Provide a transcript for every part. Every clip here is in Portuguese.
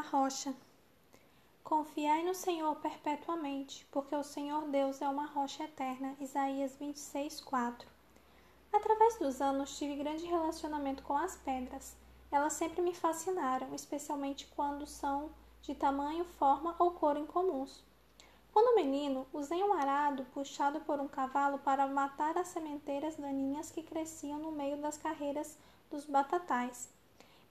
rocha. Confiai no Senhor perpetuamente, porque o Senhor Deus é uma rocha eterna. Isaías 26, 4. Através dos anos tive grande relacionamento com as pedras. Elas sempre me fascinaram, especialmente quando são de tamanho, forma ou cor incomuns. Quando menino, usei um arado puxado por um cavalo para matar as sementeiras daninhas que cresciam no meio das carreiras dos batatais.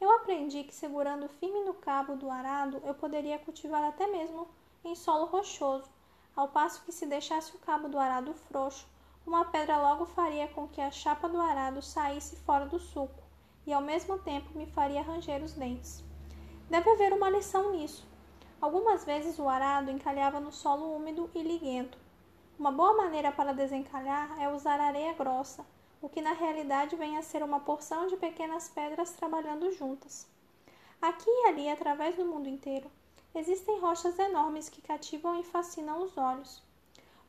Eu aprendi que segurando firme no cabo do arado eu poderia cultivar até mesmo em solo rochoso, ao passo que se deixasse o cabo do arado frouxo, uma pedra logo faria com que a chapa do arado saísse fora do suco e ao mesmo tempo me faria ranger os dentes. Deve haver uma lição nisso. Algumas vezes o arado encalhava no solo úmido e liguento. Uma boa maneira para desencalhar é usar areia grossa, o que na realidade vem a ser uma porção de pequenas pedras trabalhando juntas. Aqui e ali, através do mundo inteiro, existem rochas enormes que cativam e fascinam os olhos.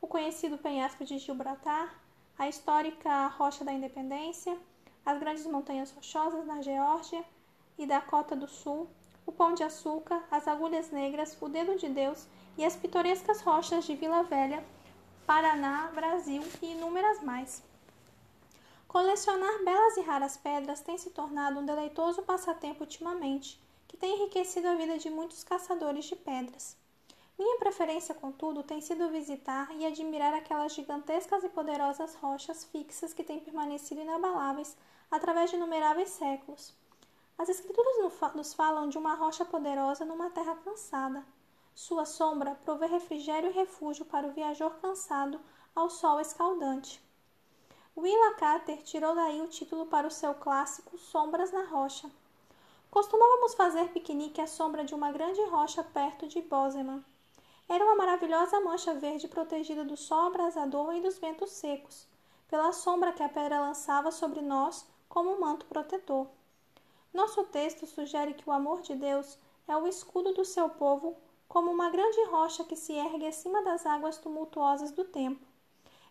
O conhecido penhasco de Gibraltar, a histórica Rocha da Independência, as grandes montanhas rochosas da Geórgia e da Cota do Sul, o Pão de Açúcar, as Agulhas Negras, o Dedo de Deus e as pitorescas rochas de Vila Velha, Paraná, Brasil e inúmeras mais. Colecionar belas e raras pedras tem se tornado um deleitoso passatempo ultimamente, que tem enriquecido a vida de muitos caçadores de pedras. Minha preferência, contudo, tem sido visitar e admirar aquelas gigantescas e poderosas rochas fixas que têm permanecido inabaláveis através de inumeráveis séculos. As Escrituras nos falam de uma rocha poderosa numa terra cansada. Sua sombra provê refrigério e refúgio para o viajor cansado ao sol escaldante. Willa Carter tirou daí o título para o seu clássico Sombras na Rocha. Costumávamos fazer piquenique à sombra de uma grande rocha perto de Bozeman. Era uma maravilhosa mancha verde protegida do sol abrasador e dos ventos secos, pela sombra que a pedra lançava sobre nós como um manto protetor. Nosso texto sugere que o amor de Deus é o escudo do seu povo, como uma grande rocha que se ergue acima das águas tumultuosas do tempo.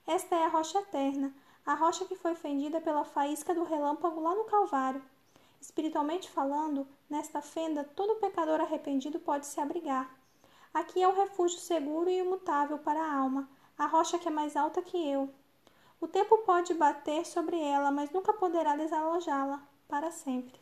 Esta é a rocha eterna, a rocha que foi fendida pela faísca do relâmpago lá no Calvário. Espiritualmente falando, nesta fenda todo pecador arrependido pode se abrigar. Aqui é o refúgio seguro e imutável para a alma, a rocha que é mais alta que eu. O tempo pode bater sobre ela, mas nunca poderá desalojá-la para sempre.